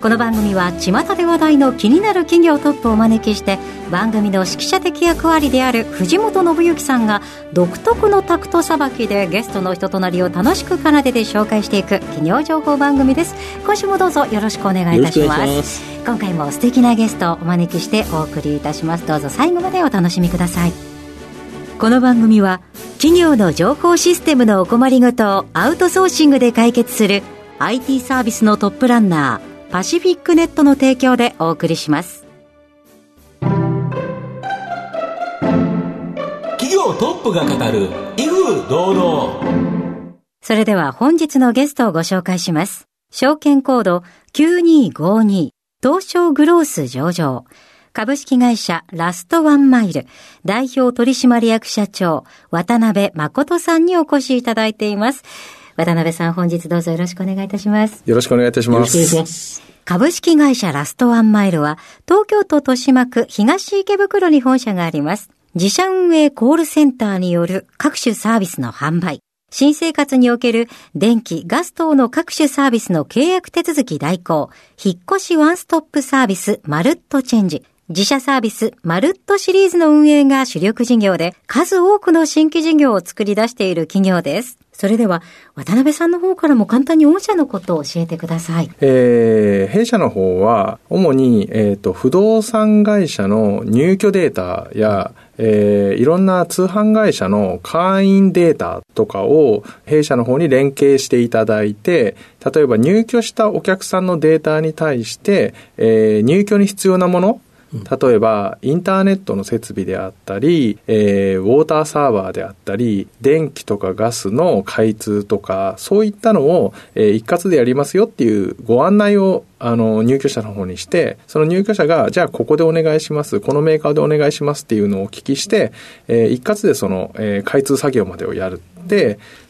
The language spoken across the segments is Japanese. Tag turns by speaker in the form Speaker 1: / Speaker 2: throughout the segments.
Speaker 1: この番組は巷で話題の気になる企業トップをお招きして番組の指揮者的役割である藤本信之さんが独特のタクトさばきでゲストの人となりを楽しく奏でて紹介していく企業情報番組です。今週もどうぞよろしくお願いいたします。今回も素敵なゲストをお招きしてお送りいたします。どうぞ最後までお楽しみください。この番組は企業の情報システムのお困りごとをアウトソーシングで解決する IT サービスのトップランナーパシフィックネットの提供でお送りします。
Speaker 2: 企業トップが語る威風堂々。
Speaker 1: それでは本日のゲストをご紹介します。証券コード9252東証グロース上場。株式会社ラストワンマイル代表取締役社長渡辺誠さんにお越しいただいています。渡辺さん、本日どうぞよろしくお願いいたします。
Speaker 3: よろしくお願いいたします。
Speaker 1: 株式会社ラストワンマイルは、東京都豊島区東池袋に本社があります。自社運営コールセンターによる各種サービスの販売。新生活における電気、ガス等の各種サービスの契約手続き代行、引っ越しワンストップサービス、マルットチェンジ。自社サービス、マルットシリーズの運営が主力事業で、数多くの新規事業を作り出している企業です。それでは、渡辺さんの方からも簡単に御社のことを教えてください。
Speaker 3: えー、弊社の方は、主に、えっ、ー、と、不動産会社の入居データや、えー、いろんな通販会社の会員データとかを弊社の方に連携していただいて、例えば入居したお客さんのデータに対して、えー、入居に必要なもの例えば、インターネットの設備であったり、えー、ウォーターサーバーであったり、電気とかガスの開通とか、そういったのを、えー、一括でやりますよっていうご案内をあの、入居者の方にして、その入居者が、じゃあここでお願いします、このメーカーでお願いしますっていうのをお聞きして、えー、一括でその、えー、開通作業までをやる。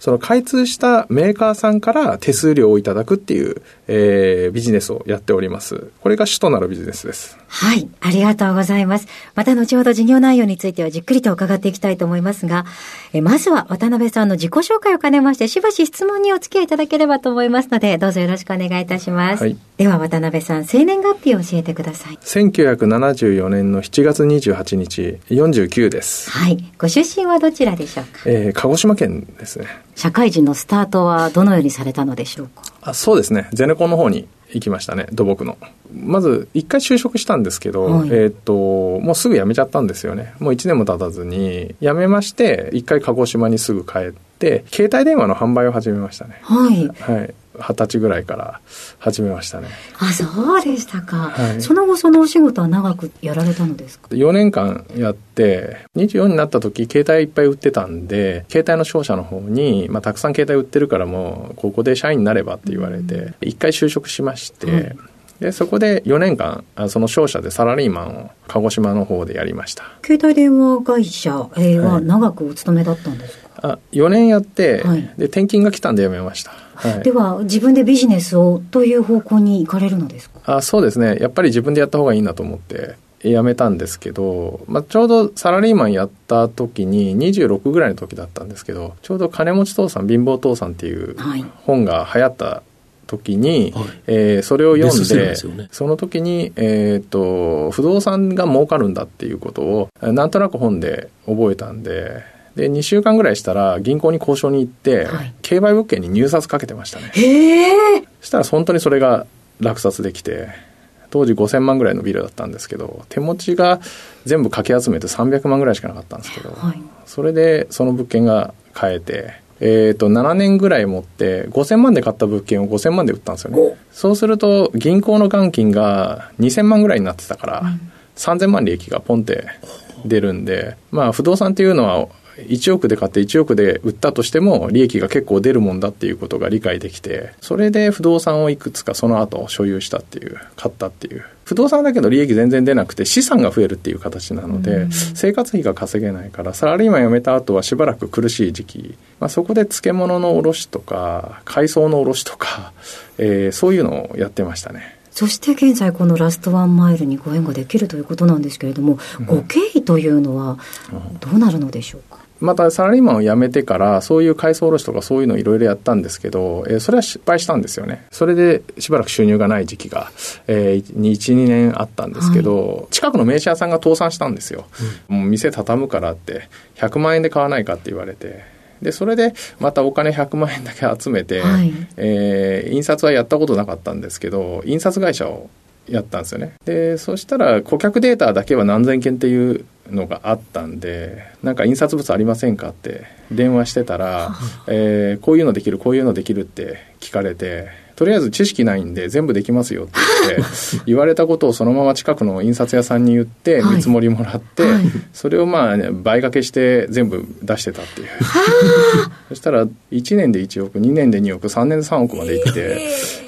Speaker 3: その開通したメーカーさんから手数料をいただくっていう、えー、ビジネスをやっております。これが主となるビジネスです。
Speaker 1: はい、ありがとうございます。また後ほど事業内容についてはじっくりと伺っていきたいと思いますが、えまずは渡辺さんの自己紹介を兼ねまして、しばし質問にお付き合いいただければと思いますので、どうぞよろしくお願いいたします。はい、では渡辺さん、生年月日を教えてください。
Speaker 3: 1974年の7月28日、49です。
Speaker 1: はい。ご出身はどちらでしょうか？
Speaker 3: えー、鹿児島県ですね。
Speaker 1: 社会人のスタートはどのようにされたのでしょうか？
Speaker 3: あそうですね。ゼネコンの方に行きましたね、土木の。まず、一回就職したんですけど、はい、えっ、と、もうすぐ辞めちゃったんですよね。もう1年も経たずに、辞めまして、一回鹿児島にすぐ帰って、携帯電話の販売を始めましたね。
Speaker 1: はい。
Speaker 3: はい。二十歳ぐらいから始めましたね。
Speaker 1: あ、そうでしたか。はい、その後そのお仕事は長くやられたのですか
Speaker 3: ?4 年間やって、24になった時、携帯いっぱい売ってたんで、携帯の商社の方に、まあ、たくさん携帯売ってるからもう、ここで社員になればって言われて、一、回就職しまして、うん。でそこで4年間その商社でサラリーマンを鹿児島の方でやりました。
Speaker 1: 携帯電話会社は長くお勤めだったんですか、
Speaker 3: あ4年やって、はい、で転勤が来たんで辞めました、
Speaker 1: はい、では自分でビジネスをという方向に行かれるのですか？
Speaker 3: あそうですね。やっぱり自分でやった方がいいなと思って辞めたんですけど、まあ、ちょうどサラリーマンやった時に26ぐらいの時だったんですけどちょうど金持ち父さん貧乏父さんっていう本が流行った時に、はい、えー、それを読んで、ね、その時に、えーと不動産が儲かるんだっていうことをなんとなく本で覚えたんでで2週間ぐらいしたら銀行に交渉に行って、はい、競売物件に入札かけてましたね。
Speaker 1: へえ
Speaker 3: そしたら本当にそれが落札できて当時5000万ぐらいのビルだったんですけど手持ちが全部かき集めて300万ぐらいしかなかったんですけど、はい、それでその物件が買えてえーと、7年ぐらい持って5000万で買った物件を5000万で売ったんですよね。そうすると銀行の元金が2000万ぐらいになってたから、うん、3000万利益がポンって出るんでまあ不動産っていうのは1億で買って1億で売ったとしても利益が結構出るもんだっていうことが理解できてそれで不動産をいくつかその後所有したっていう買ったっていう。不動産だけど利益全然出なくて資産が増えるっていう形なので生活費が稼げないからサラリーマン辞めた後はしばらく苦しい時期、まあ、そこで漬物の卸とか海藻の卸とか、えー、そういうのをやってましたね。
Speaker 1: そして現在このラストワンマイルにご縁ができるということなんですけれども、うん、ご経緯というのはどうなるのでしょうか、
Speaker 3: またサラリーマンを辞めてからそういう海藻卸とかそういうのをいろいろやったんですけど、えー、それは失敗したんですよね。それでしばらく収入がない時期が、えー、12年あったんですけど、はい、近くの名刺屋さんが倒産したんですよ、うん、もう店畳むからって100万円で買わないかって言われて。でそれでまたお金100万円だけ集めて、はい、えー、印刷はやったことなかったんですけど印刷会社をやったんですよね。でそしたら顧客データだけは何千件っていうのがあったんでなんか印刷物ありませんかって電話してたら、えー、こういうのできるこういうのできるって聞かれてとりあえず知識ないんで全部できますよって言って 言われたことをそのまま近くの印刷屋さんに言って見積もりもらって、はい。それをまあ、ね、倍掛けして全部出してたっていう。そしたら1年で1億2年で2億3年で3億までいって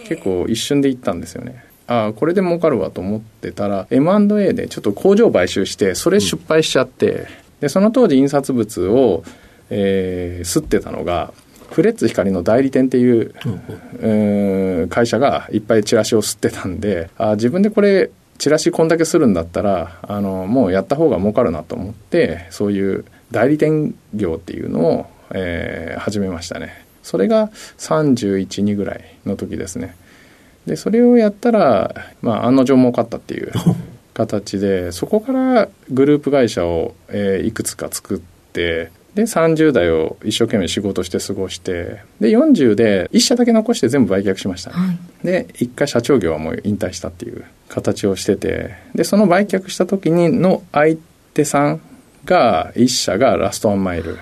Speaker 3: 結構一瞬でいったんですよねああこれで儲かるわと思ってたら M&A でちょっと工場買収してそれ失敗しちゃって、でその当時印刷物を、えー、吸ってたのがフレッツ光の代理店っていう、うん、会社がいっぱいチラシを吸ってたんであ自分でこれチラシこんだけするんだったらあのもうやった方が儲かるなと思ってそういう代理店業っていうのを、えー、始めましたね。それが312ぐらいの時ですねでそれをやったら、まあ、案の定儲かったっていう 形でそこからグループ会社を、えー、いくつか作ってで30代を一生懸命仕事して過ごしてで40で1社だけ残して全部売却しました、ね、はい、で1回社長業はもう引退したっていう形をしててでその売却した時にの相手さんが1社がラストワンマイル。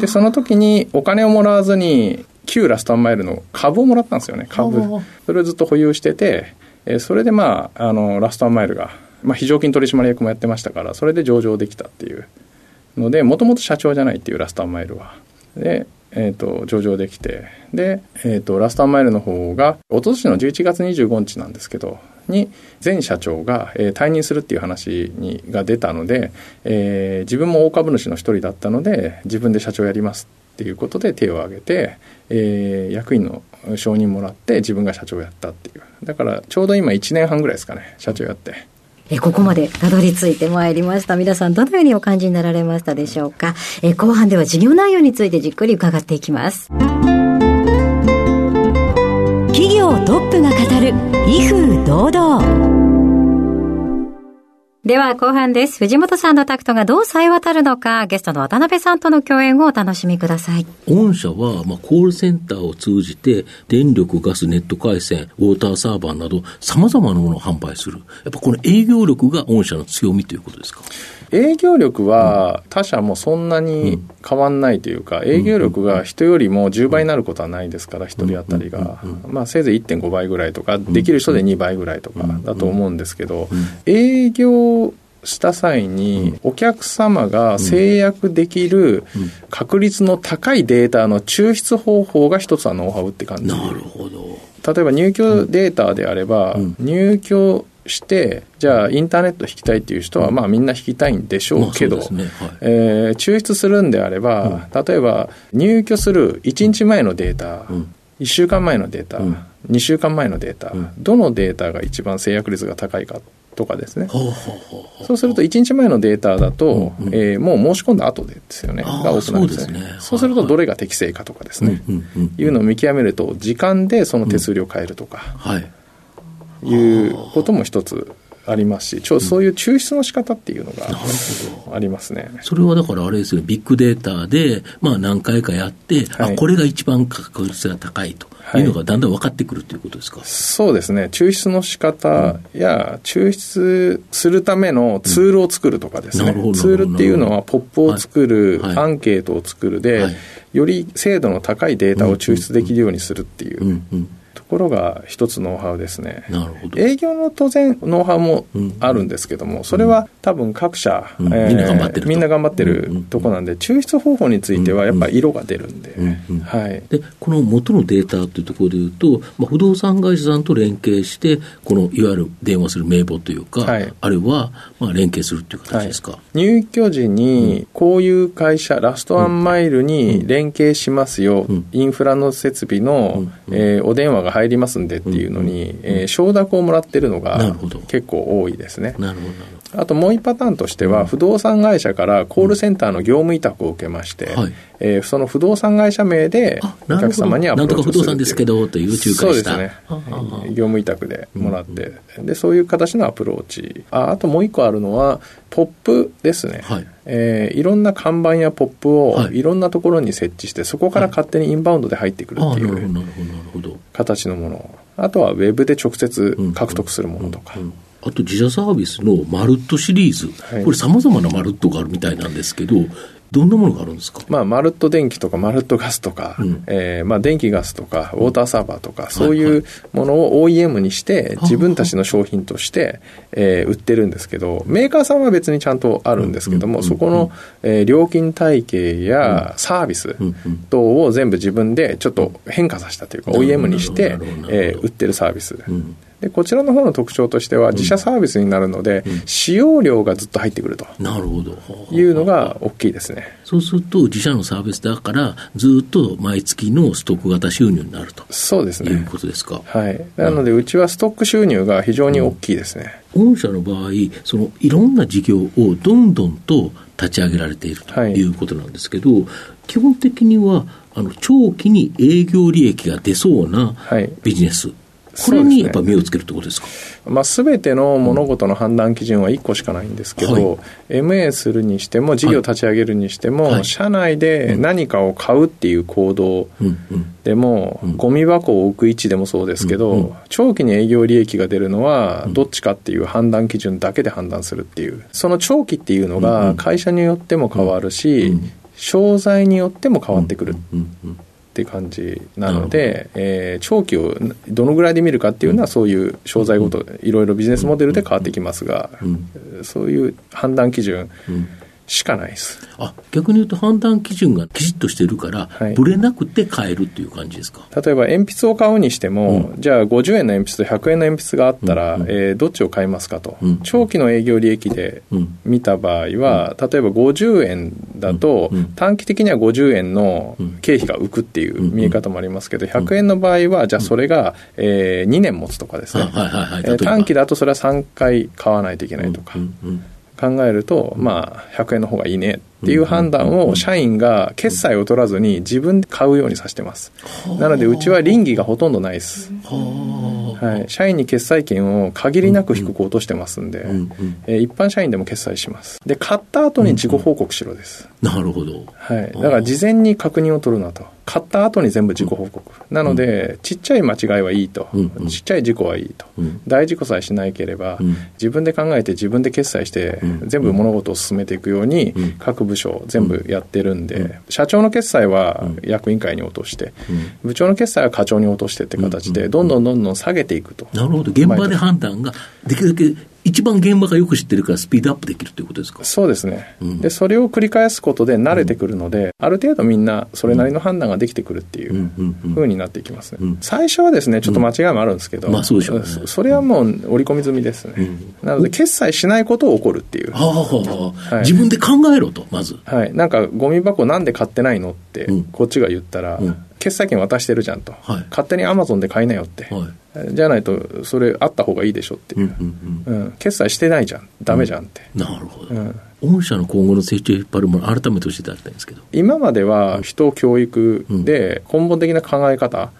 Speaker 3: でその時にお金をもらわずに旧ラストワンマイルの株をもらったんですよね。株。それをずっと保有しててそれでまああのラストワンマイルが、まあ、非常勤取締役もやってましたからそれで上場できたっていう。のでもともと社長じゃないっていうラストアンマイルは。で、えーと、上場できて。で、えーと、ラストアンマイルの方が一昨年の11月25日なんですけどに前社長が、えー、退任するっていう話にが出たので、えー、自分も大株主の一人だったので自分で社長やりますっていうことで手を挙げて、えー、役員の承認もらって自分が社長やったっていうだからちょうど今1年半ぐらいですかね社長やって。
Speaker 1: えここまでたどり着いてまいりました。皆さんどのようにお感じになられましたでしょうか？え後半では事業内容についてじっくり伺っていきます。企業トップが語る威風堂々。では後半です。藤本さんのタクトがどう冴え渡るのか、ゲストの渡辺さんとの共演をお楽しみください。
Speaker 2: 御社は、まあ、コールセンターを通じて、電力、ガス、ネット回線、ウォーターサーバーなど、様々なものを販売する。やっぱこの営業力が御社の強みということですか？
Speaker 3: 営業力は他社もそんなに変わんないというか、営業力が人よりも10倍になることはないですから、1人当たりが。まあ、せいぜい1.5倍ぐらいとか、できる人で2倍ぐらいとかだと思うんですけど、営業した際に、お客様が制約できる確率の高いデータの抽出方法が一つはノウハウって感じ。
Speaker 2: なるほど。
Speaker 3: 例えば入居データであれば、入居して、じゃあインターネット引きたいっていう人は、まあみんな引きたいんでしょうけど、え抽出するんであれば、例えば入居する1日前のデータ、1週間前のデータ、2週間前のデータ、どのデータが一番制約率が高いかとかですね。そうすると1日前のデータだと、うんうん、えー、もう申し込んだ後でですよね、が多くなるんですね。そうするとどれが適正かとかですね、いうのを見極めると、時間でその手数料を変えるとか、いうことも一つありますし、ちょそういう抽出の仕方っていうのがありますね。
Speaker 2: それはだからあれですよ、ビッグデータで、まあ何回かやって、はい、あこれが一番確率が高いと。い。うのがだんだん分かってくるということですか、はい、
Speaker 3: そうですね、抽出の仕方や、抽出するためのツールを作るとかですね、うん、ツールっていうのは、ポップを作る、はい、アンケートを作るで、より精度の高いデータを抽出できるようにするっていう。ところが一つノウハウですね。
Speaker 2: なるほど。
Speaker 3: 営業の当然ノウハウもあるんですけども、それは多分各社、
Speaker 2: うん。みんな頑張ってると。
Speaker 3: みんな頑張ってるとこなんで、抽出方法についてはやっぱり色が出るんで、はい。
Speaker 2: で、この元のデータというところでいうと、まあ、不動産会社さんと連携して、このいわゆる電話する名簿というか、
Speaker 3: はい。
Speaker 2: あるいはまあ連携するっていう形ですか？
Speaker 3: 入居時に、こういう会社、ラストワンマイルに連携しますよ、
Speaker 2: うん。
Speaker 3: インフラの設備の、えーお電話が入りますんでっていうのに、えー承諾をもらってるのが結構多いですね。
Speaker 2: なるほど、
Speaker 3: あともう一パターンとしては、不動産会社からコールセンターの業務委託を受けまして、
Speaker 2: はい。
Speaker 3: えーその不動産会社名で
Speaker 2: あ
Speaker 3: お客様にアプローチをする
Speaker 2: なんとか不動産ですけどという仲介
Speaker 3: そうですね。業務委託でもらって、でそういう形のアプローチ。ああともう一個あるのはポップですね、
Speaker 2: はい。
Speaker 3: えーいろんな看板やポップを
Speaker 2: はい。
Speaker 3: いろんなところに設置してそこから勝手にインバウンドで入ってくるっていう。形のもの。あとはウェブで直接獲得するものとか、
Speaker 2: うんあと自社サービスのマルットシリーズ、
Speaker 3: はい。
Speaker 2: これ、さまざまなマルットがあるみたいなんですけど、どんなものがあるんですか、
Speaker 3: まあ、マルット電気とかマルットガスとか、
Speaker 2: うん。
Speaker 3: えーまあ、電気ガスとかウォーターサーバーとか、そういうものを OEM にして自分たちの商品として、えー売ってるんですけどメーカーさんは別にちゃんとあるんですけども、
Speaker 2: うん
Speaker 3: そこの、えー料金体系やサービス
Speaker 2: うんうん。
Speaker 3: 等を全部自分でちょっと変化させたというか、
Speaker 2: なるほど
Speaker 3: OEM にしてえー売ってるサービス。
Speaker 2: うん
Speaker 3: でこちらの方の特徴としては自社サービスになるので、使用量がずっと入ってくると
Speaker 2: なるほど。
Speaker 3: いうのが大きいですね。
Speaker 2: そうすると、自社のサービスだから、ずっと毎月のストック型収入になると
Speaker 3: そうです
Speaker 2: いう
Speaker 3: ね。
Speaker 2: ことですか。
Speaker 3: はい。なので、うちはストック収入が非常に大きいですね。
Speaker 2: 御社の場合、そのいろんな事業をどんどんと立ち上げられていると
Speaker 3: はい
Speaker 2: いうことなんですけど、基本的にはあの長期に営業利益が出そうな
Speaker 3: はい
Speaker 2: ビジネス、こ
Speaker 3: そうですね。
Speaker 2: れにやっぱ目をつけるってことですか？
Speaker 3: まあ、すべての物事の判断基準は1個しかないんですけど、
Speaker 2: はい。
Speaker 3: MA するにしても、事業立ち上げるにしても、
Speaker 2: はい。
Speaker 3: 社内で何かを買うっていう行動
Speaker 2: うんうん
Speaker 3: でも、
Speaker 2: うん。
Speaker 3: ゴミ箱を置く位置でもそうですけど、
Speaker 2: うんうん
Speaker 3: 長期に営業利益が出るのは、どっちかっていう判断基準だけで判断するっていう、その長期っていうの
Speaker 2: うんう
Speaker 3: が
Speaker 2: ん。
Speaker 3: 会社によっても変わるし、
Speaker 2: うん
Speaker 3: 商材によっても変わってくる。
Speaker 2: うんうん
Speaker 3: って感じなので、えー長期をどのぐらいで見るかっていうのは、そういう商材ごと、いろいろビジネスモデルで変わってきますが、
Speaker 2: うん。
Speaker 3: そういう判断基準
Speaker 2: うん
Speaker 3: しかないです。
Speaker 2: あ逆に言うと判断基準がきちっとしてるから、
Speaker 3: はい。
Speaker 2: ぶれなくて買えるっていう感じですか？
Speaker 3: 例えば鉛筆を買うにしても、じゃあ50円の鉛筆と100円の鉛筆があったら、
Speaker 2: うん。うん
Speaker 3: えーどっちを買いますかと、
Speaker 2: うん。
Speaker 3: 長期の営業利益で
Speaker 2: うん。
Speaker 3: 見た場合は、例えば50円だと、
Speaker 2: うん。
Speaker 3: 短期的には50円の
Speaker 2: うん。
Speaker 3: 経費が浮くっていう見え方もありますけど、100円の場合は、じゃあそれが、え2年持つとかですね、短期だとそれは3回買わないといけないとか。
Speaker 2: うん。うん
Speaker 3: 考えると、まあ、100円の方がいいねっていう判断を社員が決済を取らずに自分で買うようにさせてます。なので、うちは倫理がほとんどないです。
Speaker 2: は
Speaker 3: い、社員に決済権を限りなく低く落としてますんで、
Speaker 2: うんうん
Speaker 3: えー一般社員でも決済します。で、買った後に自己報告しろです。
Speaker 2: なるほど。
Speaker 3: はい。だから事前に確認を取るなと。買った後に全部自己報告。なので、ちっちゃい間違いはいいと。ちっちゃい事故はいいと。
Speaker 2: うん。
Speaker 3: 大事故さえしなければ
Speaker 2: うん、
Speaker 3: 自分で考えて自分で決済して
Speaker 2: う、ん。
Speaker 3: 全部物事を進めていくように
Speaker 2: うん、
Speaker 3: 各部署全部やってるん
Speaker 2: うん。
Speaker 3: で、社長の決済は
Speaker 2: うん。
Speaker 3: 役員会に落として、
Speaker 2: うん。
Speaker 3: 部長の決済は課長に落としてって形で、どんどんどんどん下げていくと。
Speaker 2: なるほど。現場で判断ができるだけ一番現場がよく知ってるからスピードアップできるということですか？
Speaker 3: そうですね、
Speaker 2: うん。
Speaker 3: でそれを繰り返すことで慣れてくるので、ある程度みんなそれなりの判断ができてくるっていううん。
Speaker 2: う
Speaker 3: になっていきますね、
Speaker 2: うん。
Speaker 3: 最初はですねちょっと間違いもあるんですけど、
Speaker 2: まあそうでしょうね。
Speaker 3: そそれはもう織り込み済みですね、
Speaker 2: うん。
Speaker 3: なので決済しないことを起こるっていう、
Speaker 2: は
Speaker 3: い。
Speaker 2: 自分で考えろと、まず。
Speaker 3: はい、なんかゴミ箱なんで買ってないのって
Speaker 2: うん。
Speaker 3: こっちが言ったら、
Speaker 2: うん
Speaker 3: 決済権渡してるじゃんと、
Speaker 2: はい。
Speaker 3: 勝手にアマゾンで買いなよって、
Speaker 2: はい。
Speaker 3: じゃないとそれあった方がいいでしょっていう、
Speaker 2: うんうんうん。
Speaker 3: うん。決済してないじゃん。ダメじゃんって、
Speaker 2: なるほど。
Speaker 3: うん。
Speaker 2: 御社の今後の成長を引っ張るもの、改めて教えていただきたいんですけど。
Speaker 3: 今までは人教育で根本的な考え方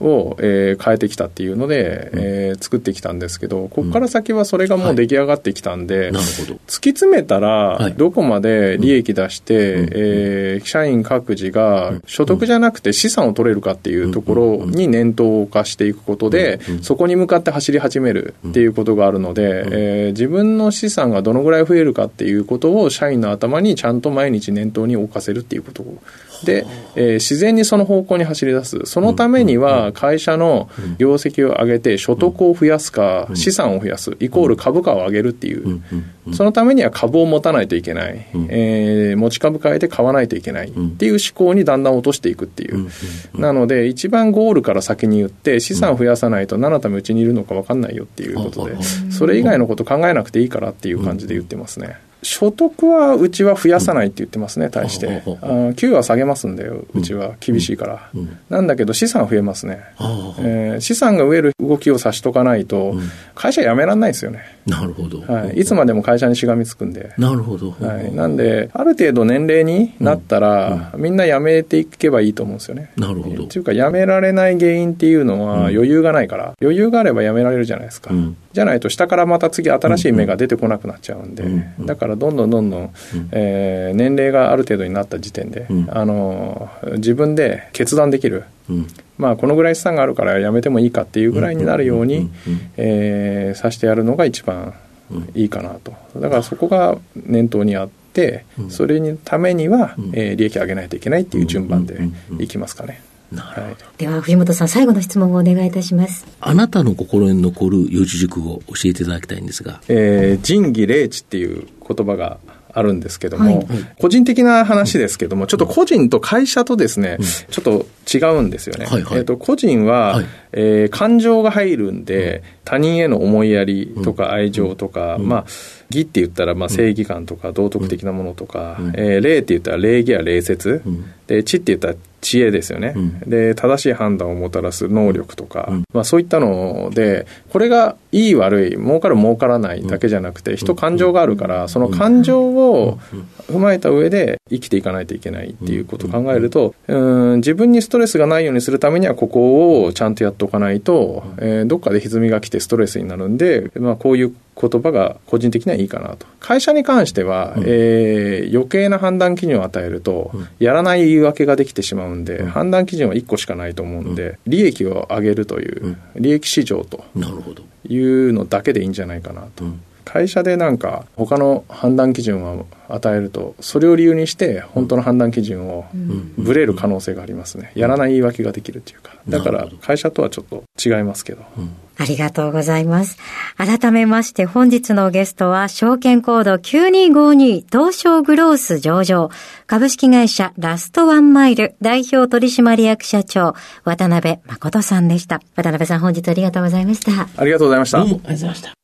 Speaker 3: を、えー変えてきたっていうので、えー作ってきたんですけどここから先はそれがもう出来上がってきたんで、
Speaker 2: なるほど。
Speaker 3: 突き詰めたら
Speaker 2: はい。
Speaker 3: どこまで利益出して、
Speaker 2: うん。
Speaker 3: えー社員各自が所得じゃなくて資産を取れるかっていうところに念頭を化していくことで
Speaker 2: うん。
Speaker 3: そこに向かって走り始めるっていうことがあるので、えー自分の資産がどのぐらい増えるかっていうことを社員の頭にちゃんと毎日念頭に置かせるっていうことで、えー、自然にその方向に走り出す。そのためには、会社の業績を上げて、所得を増やすか、資産を増やす、イコール株価を上げるっていう。そのためには株を持たないといけない。えー、持ち株変えて買わないといけない。っていう思考にだんだん落としていくっていう。なので、一番ゴールから先に言って、資産を増やさないと何のためうちにいるのか分かんないよっていうことで、それ以外のこと考えなくていいからっていう感じで言ってますね。所得はうちは増やさないって言ってますね、対して。あ給与は下げますんで、うちは厳しいから。なんだけど資産増えますね。えー、資産が増える動きをさしとかないと、会社辞められないですよね。
Speaker 2: なるほど。
Speaker 3: はい。いつまでも会社にしがみつくんで。
Speaker 2: なるほど。
Speaker 3: はい。なんで、ある程度年齢になったら、みんな辞めていけばいいと思うんですよね。
Speaker 2: なるほど。
Speaker 3: っていうか、辞められない原因っていうのは余裕がないから、余裕があれば辞められるじゃないですか。じゃないと下からまた次新しい芽が出てこなくなっちゃうんで、だからどんどんどんどん、えー、年齢がある程度になった時点で、あの自分で決断できる、まあこのぐらい資産があるからやめてもいいかっていうぐらいになるように、えー、さしてやるのが一番いいかなと。だからそこが念頭にあって、それにためには、えー、利益上げないといけないっていう順番でいきますかね。
Speaker 1: はい、では藤本さん最後の質問をお願いいたします。
Speaker 2: あなたの心に残る四字熟語を教えていただきたいんですが、
Speaker 3: えー、仁義礼智っていう言葉があるんですけども、はい、個人的な話ですけども、ちょっと個人と会社とですね、うん、ちょっと違うんですよね。はいはい、えーと、個人は、はい、えー、感情が入るんで、うん、他人への思いやりとか愛情とか、うん、まあ、義って言ったらまあ正義感とか道徳的なものとか、うん、えー、礼って言ったら礼儀や礼節、で知って言ったら知恵ですよね、うん、で正しい判断をもたらす能力とか、うん、まあ、そういったのでこれがいい悪い儲かる儲からないだけじゃなくて人感情があるからその感情を踏まえた上で生きていかないといけないっていうことを考えるとうん自分にストレスがないようにするためにはここをちゃんとやっておかないと、えー、どっかで歪みが来てストレスになるんで、まあ、こういう言葉が個人的にはいいかなと。会社に関しては、うん、えー、余計な判断基準を与えると、うん、やらない言い訳ができてしまうんで、うん、判断基準は1個しかないと思うんで、利益を上げるという、利益市場というのだけでいいんじゃないかなと。会社でなんか他の判断基準を与えるとそれを理由にして本当の判断基準をぶれる可能性がありますね。やらない言い訳ができるっていうか。だから会社とはちょっと違いますけど、
Speaker 1: ありがとうございます。改めまして本日のゲストは、証券コード9252東証グロース上場、株式会社ラストワンマイル代表取締役社長、渡辺誠さんでした。渡辺さん本日ありがとうございました。
Speaker 3: ありがとうございました。
Speaker 2: どうもありがとうございました。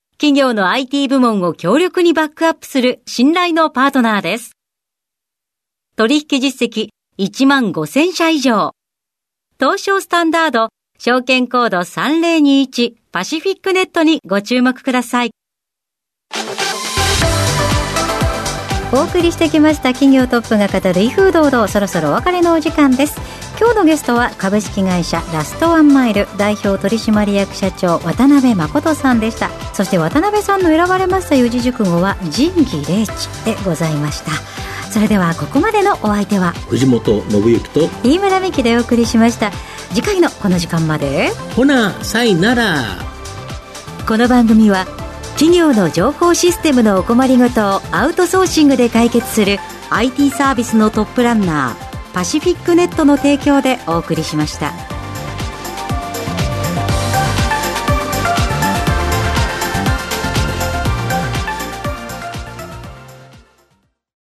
Speaker 1: 企業の IT 部門を強力にバックアップする信頼のパートナーです。取引実績1万5000社以上。東証スタンダード、証券コード3021パシフィックネットにご注目ください。お送りしてきました企業トップが語る威風堂々そろそろお別れのお時間です。今日のゲストは株式会社ラストワンマイル代表取締役社長渡辺誠さんでした。そして渡辺さんの選ばれました四字熟語は仁義礼智でございました。それではここまでのお相手は
Speaker 2: 藤本信之と
Speaker 1: 飯村美樹でお送りしました。次回のこの時間まで。
Speaker 2: ほなさいなら。
Speaker 1: この番組は企業の情報システムのお困りごとをアウトソーシングで解決する IT サービスのトップランナーパシフィックネットの提供でお送りしました。